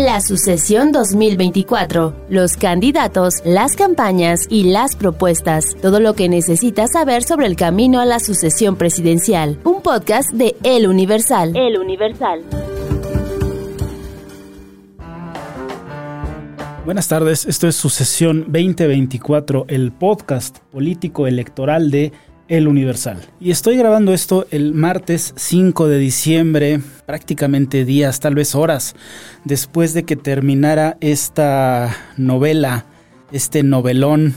La sucesión 2024. Los candidatos, las campañas y las propuestas. Todo lo que necesitas saber sobre el camino a la sucesión presidencial. Un podcast de El Universal. El Universal. Buenas tardes, esto es Sucesión 2024, el podcast político electoral de El Universal. Y estoy grabando esto el martes 5 de diciembre, prácticamente días, tal vez horas, después de que terminara esta novela, este novelón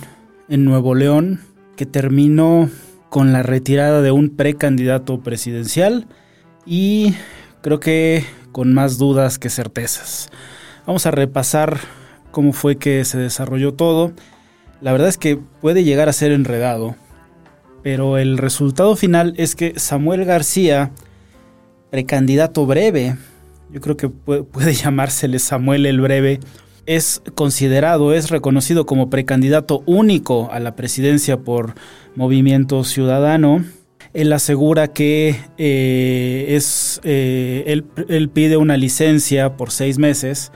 en Nuevo León, que terminó con la retirada de un precandidato presidencial y creo que con más dudas que certezas. Vamos a repasar cómo fue que se desarrolló todo. La verdad es que puede llegar a ser enredado, pero el resultado final es que Samuel García, precandidato breve, yo creo que puede, llamársele Samuel el Breve, es considerado, es reconocido como precandidato único a la presidencia por Movimiento Ciudadano. Él asegura que eh, es, eh, él, él pide una licencia por seis meses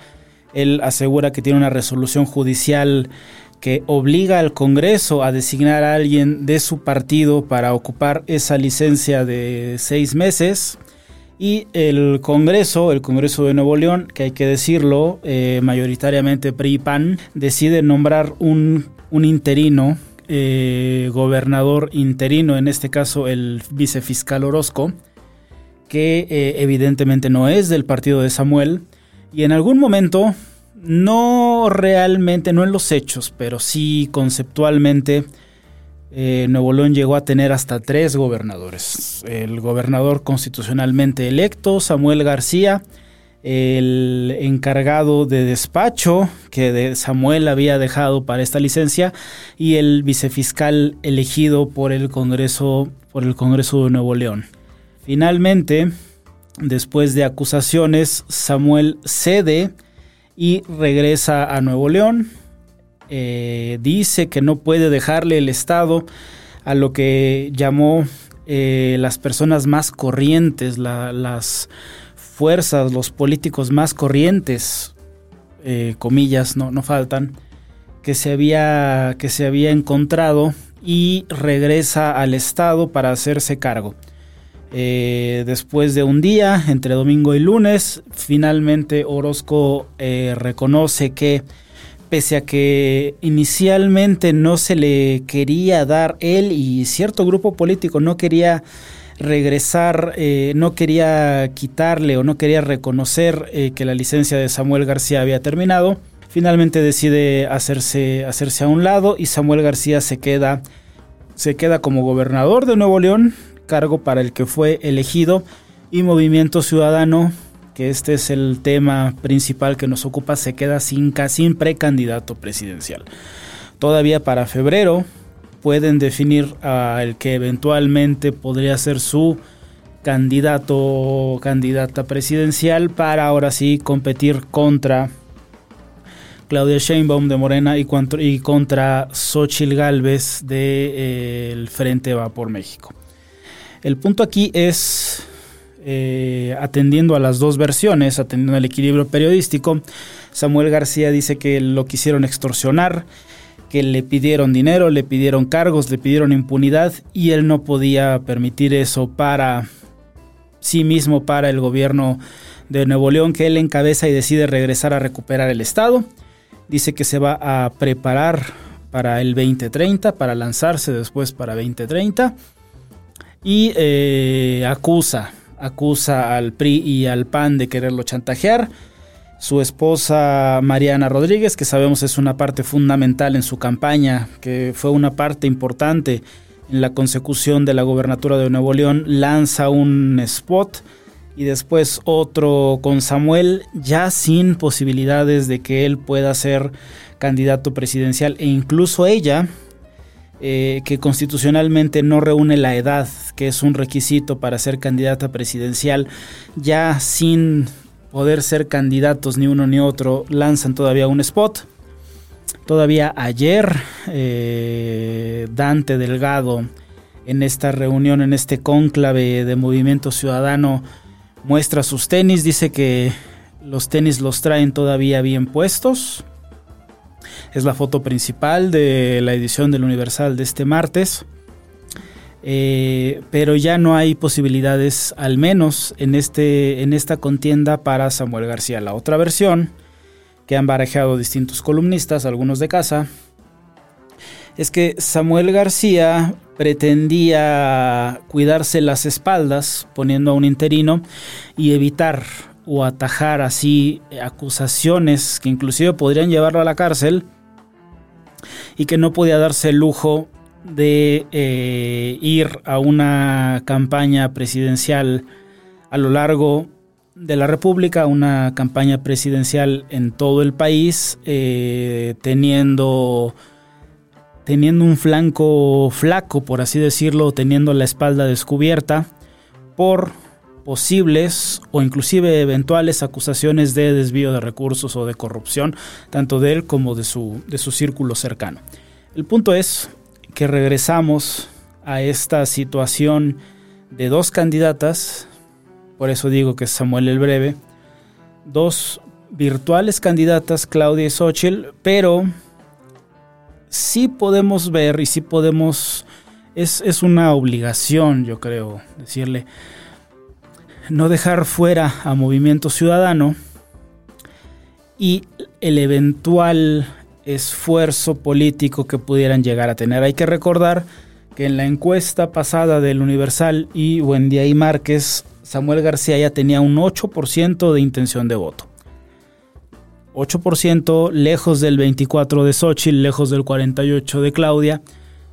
él asegura que tiene una resolución judicial que obliga al Congreso a designar a alguien de su partido para ocupar esa licencia de seis meses. Y el Congreso, el Congreso de Nuevo León, que hay que decirlo, eh, mayoritariamente PRI-PAN, decide nombrar un, interino, eh, gobernador interino, en este caso el vicefiscal Orozco, que eh, evidentemente no es del partido de Samuel, y en algún momento, no realmente, no en los hechos, pero sí conceptualmente, eh, Nuevo León llegó a tener hasta tres gobernadores. El gobernador constitucionalmente electo, Samuel García, el encargado de despacho que Samuel había dejado para esta licencia y el vicefiscal elegido por el Congreso, por el Congreso de Nuevo León. Finalmente, Después de acusaciones, Samuel cede y regresa a Nuevo León. Eh, dice que no puede dejarle el Estado a lo que llamó eh, las personas más corrientes, las fuerzas, los políticos más corrientes, eh, comillas, no, no faltan, que se, había, que se había encontrado y regresa al Estado para hacerse cargo. Eh, después de un día, entre domingo y lunes, finalmente Orozco eh, reconoce que pese a que inicialmente no se le quería dar él y cierto grupo político no quería regresar, eh, no quería quitarle o no quería reconocer que la licencia de Samuel García había terminado, finalmente decide hacerse, hacerse a un lado y Samuel García se queda, se queda como gobernador de Nuevo León cargo para el que fue elegido, y Movimiento Ciudadano, que este es el tema principal que nos ocupa, se queda sin, sin precandidato presidencial. Todavía para febrero pueden definir al que eventualmente podría ser su candidato o candidata presidencial para ahora sí competir contra Claudia Sheinbaum de Morena y, contra, y contra Xochil Gálvez del de, eh, Frente Va por México. El punto aquí es, eh, atendiendo a las dos versiones, atendiendo al equilibrio periodístico, Samuel García dice que lo quisieron extorsionar, que le pidieron dinero, le pidieron cargos, le pidieron impunidad y él no podía permitir eso para sí mismo, para el gobierno de Nuevo León que él encabeza y decide regresar a recuperar el Estado. Dice que se va a preparar para el 2030, para lanzarse después para 2030 y eh, acusa, acusa al PRI y al PAN de quererlo chantajear. Su esposa Mariana Rodríguez, que sabemos es una parte fundamental en su campaña, que fue una parte importante en la consecución de la gobernatura de Nuevo León, lanza un spot y después otro con Samuel, ya sin posibilidades de que él pueda ser candidato presidencial e incluso ella, eh, que constitucionalmente no reúne la edad, que es un requisito para ser candidata presidencial, ya sin poder ser candidatos ni uno ni otro, lanzan todavía un spot. Todavía ayer eh, Dante Delgado en esta reunión, en este cónclave de movimiento ciudadano, muestra sus tenis, dice que los tenis los traen todavía bien puestos. Es la foto principal de la edición del Universal de este martes. Eh, pero ya no hay posibilidades, al menos en, este, en esta contienda, para Samuel García. La otra versión, que han barajado distintos columnistas, algunos de casa, es que Samuel García pretendía cuidarse las espaldas poniendo a un interino y evitar o atajar así acusaciones que inclusive podrían llevarlo a la cárcel y que no podía darse el lujo de eh, ir a una campaña presidencial a lo largo de la República, una campaña presidencial en todo el país, eh, teniendo, teniendo un flanco flaco, por así decirlo, teniendo la espalda descubierta por posibles o inclusive eventuales acusaciones de desvío de recursos o de corrupción, tanto de él como de su, de su círculo cercano. El punto es que regresamos a esta situación de dos candidatas, por eso digo que es Samuel el Breve, dos virtuales candidatas, Claudia y Xochitl, pero sí podemos ver y sí podemos, es, es una obligación, yo creo, decirle, no dejar fuera a Movimiento Ciudadano y el eventual esfuerzo político que pudieran llegar a tener. Hay que recordar que en la encuesta pasada del Universal y Buendía y Márquez, Samuel García ya tenía un 8% de intención de voto. 8% lejos del 24 de Xochitl, lejos del 48 de Claudia.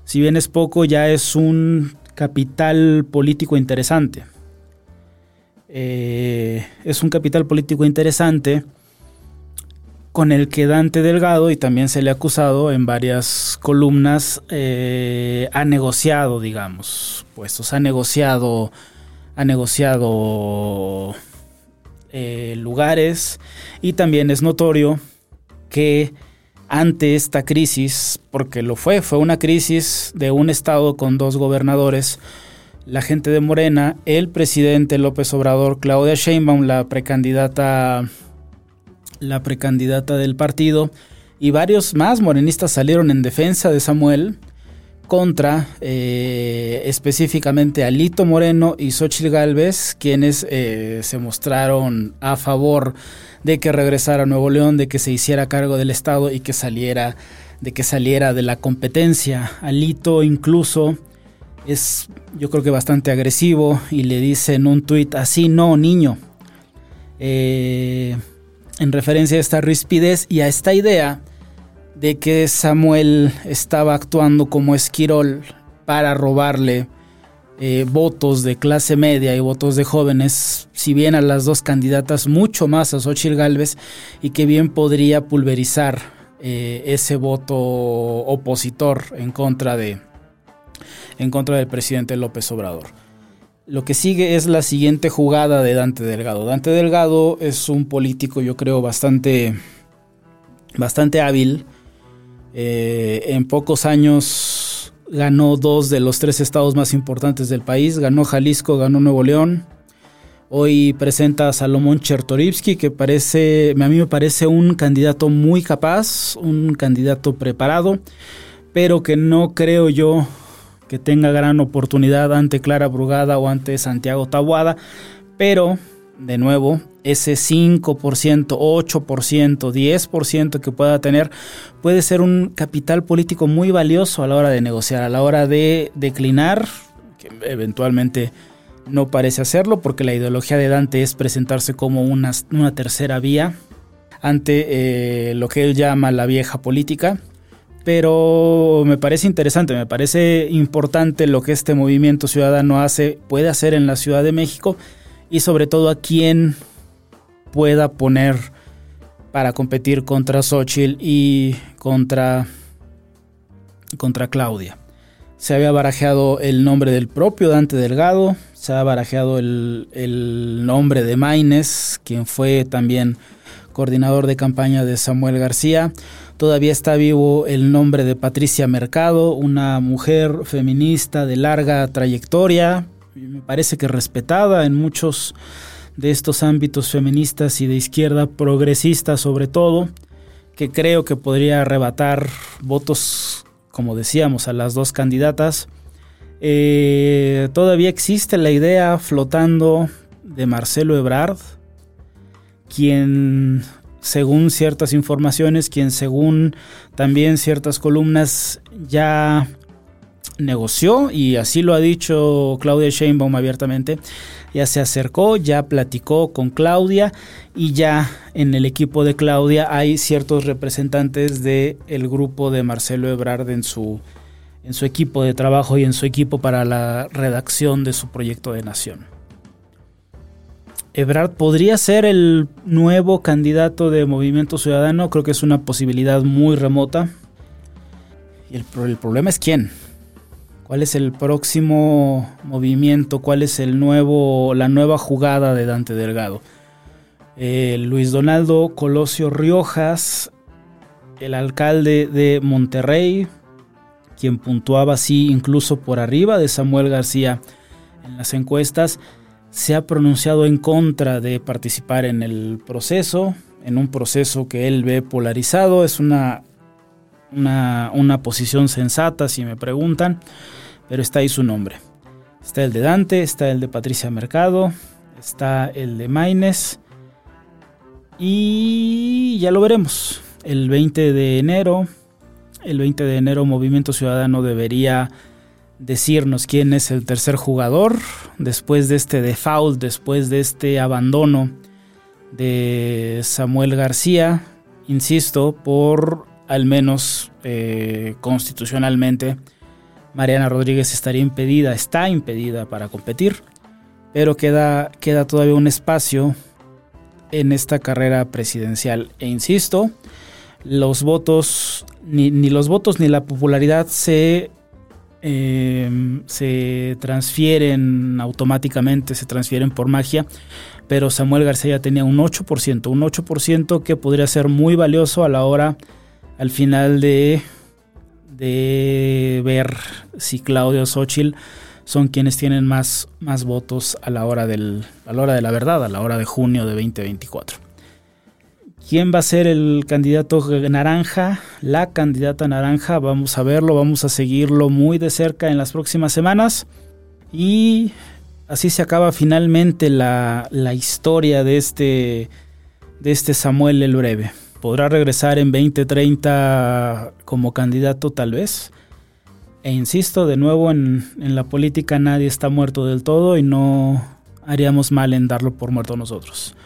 Si bien es poco, ya es un capital político interesante. Eh, es un capital político interesante con el que Dante Delgado, y también se le ha acusado en varias columnas, eh, ha negociado, digamos, puestos, ha negociado, ha negociado eh, lugares. Y también es notorio que ante esta crisis, porque lo fue, fue una crisis de un estado con dos gobernadores, la gente de Morena, el presidente López Obrador, Claudia Sheinbaum, la precandidata la precandidata del partido, y varios más morenistas salieron en defensa de Samuel contra eh, específicamente Alito Moreno y Xochitl Galvez, quienes eh, se mostraron a favor de que regresara a Nuevo León, de que se hiciera cargo del Estado y que saliera de que saliera de la competencia. Alito incluso es yo creo que bastante agresivo y le dice en un tuit así no niño. Eh, en referencia a esta rispidez y a esta idea de que Samuel estaba actuando como Esquirol para robarle eh, votos de clase media y votos de jóvenes, si bien a las dos candidatas, mucho más a Xochitl Galvez, y que bien podría pulverizar eh, ese voto opositor en contra de en contra del presidente López Obrador. Lo que sigue es la siguiente jugada de Dante Delgado. Dante Delgado es un político, yo creo, bastante, bastante hábil. Eh, en pocos años ganó dos de los tres estados más importantes del país. Ganó Jalisco, ganó Nuevo León. Hoy presenta a Salomón Chertorivsky, que parece, a mí me parece un candidato muy capaz, un candidato preparado, pero que no creo yo que tenga gran oportunidad ante Clara Brugada o ante Santiago Tabuada, pero de nuevo, ese 5%, 8%, 10% que pueda tener puede ser un capital político muy valioso a la hora de negociar, a la hora de declinar, que eventualmente no parece hacerlo porque la ideología de Dante es presentarse como una, tercera vía ante eh, lo que él llama la vieja política pero me parece interesante, me parece importante lo que este movimiento ciudadano hace, puede hacer en la Ciudad de México y sobre todo a quién pueda poner para competir contra Xochitl y contra, contra Claudia. Se había barajeado el nombre del propio Dante Delgado, se ha barajeado el, el nombre de Maines, quien fue también coordinador de campaña de Samuel García. Todavía está vivo el nombre de Patricia Mercado, una mujer feminista de larga trayectoria, me parece que respetada en muchos de estos ámbitos feministas y de izquierda progresista sobre todo, que creo que podría arrebatar votos, como decíamos, a las dos candidatas. Eh, todavía existe la idea flotando de Marcelo Ebrard, quien según ciertas informaciones, quien según también ciertas columnas ya negoció y así lo ha dicho Claudia Sheinbaum abiertamente, ya se acercó, ya platicó con Claudia y ya en el equipo de Claudia hay ciertos representantes del el grupo de Marcelo Ebrard en su, en su equipo de trabajo y en su equipo para la redacción de su proyecto de nación. Ebrard podría ser el nuevo candidato de Movimiento Ciudadano, creo que es una posibilidad muy remota. Y el, el problema es quién. ¿Cuál es el próximo movimiento? ¿Cuál es el nuevo, la nueva jugada de Dante Delgado? Eh, Luis Donaldo Colosio Riojas, el alcalde de Monterrey, quien puntuaba así incluso por arriba de Samuel García en las encuestas, se ha pronunciado en contra de participar en el proceso, en un proceso que él ve polarizado. Es una una, posición sensata, si me preguntan, pero está ahí su nombre. Está el de Dante, está el de Patricia Mercado, está el de Maines y ya lo veremos. El 20 de enero, el 20 de enero Movimiento Ciudadano debería decirnos quién es el tercer jugador después de este default, después de este abandono de Samuel García, insisto, por al menos eh, constitucionalmente, Mariana Rodríguez estaría impedida, está impedida para competir, pero queda, queda todavía un espacio en esta carrera presidencial. E insisto, los votos, ni, los votos ni la popularidad se, em, se transfieren automáticamente, se transfieren por magia, pero Samuel García tenía un 8%, un 8% que podría ser muy valioso a la hora al final de, de ver si Claudio Xochitl son quienes tienen más, más votos a la, hora del, a la hora de la verdad, a la hora de junio de 2024. ¿Quién va a ser el candidato naranja? La candidata naranja, vamos a verlo, vamos a seguirlo muy de cerca en las próximas semanas. Y así se acaba finalmente la, la historia de este, de este Samuel el Breve podrá regresar en 2030 como candidato tal vez. E insisto, de nuevo, en, la política nadie está muerto del todo y no haríamos mal en darlo por muerto nosotros.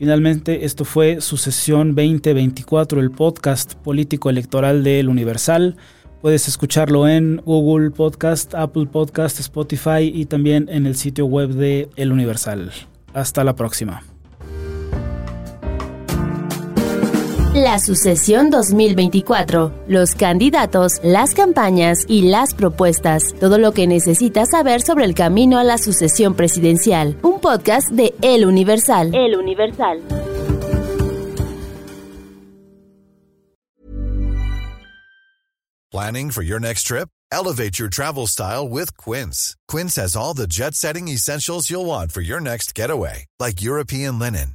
Finalmente, esto fue su sesión 2024, el podcast político electoral del Universal. Puedes escucharlo en Google Podcast, Apple Podcast, Spotify y también en el sitio web de El Universal. Hasta la próxima. La sucesión 2024, los candidatos, las campañas y las propuestas, todo lo que necesitas saber sobre el camino a la sucesión presidencial. Un podcast de El Universal. El Universal. Planning for your next trip? Elevate your travel style with Quince. Quince has all the jet-setting essentials you'll want for your next getaway, like European linen